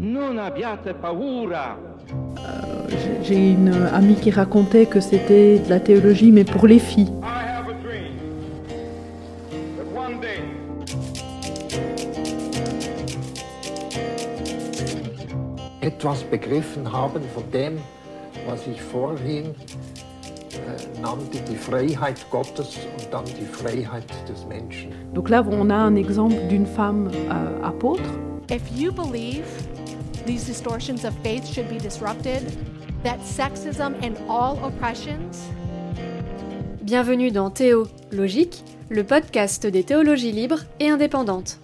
Non abbiate paura. J'ai une amie qui racontait que c'était de la théologie, mais pour les filles. I have a dream that one day etwas begriffen haben von dem, was ich vorhin äh, nannte, die Freiheit Gottes und dann die Freiheit des Menschen. Donc là, on a un exemple d'une femme euh, apôtre. If you believe these distortions of faith should be disrupted, that sexism and all oppressions Bienvenue dans Théo Logique, le podcast des théologies libres et indépendantes.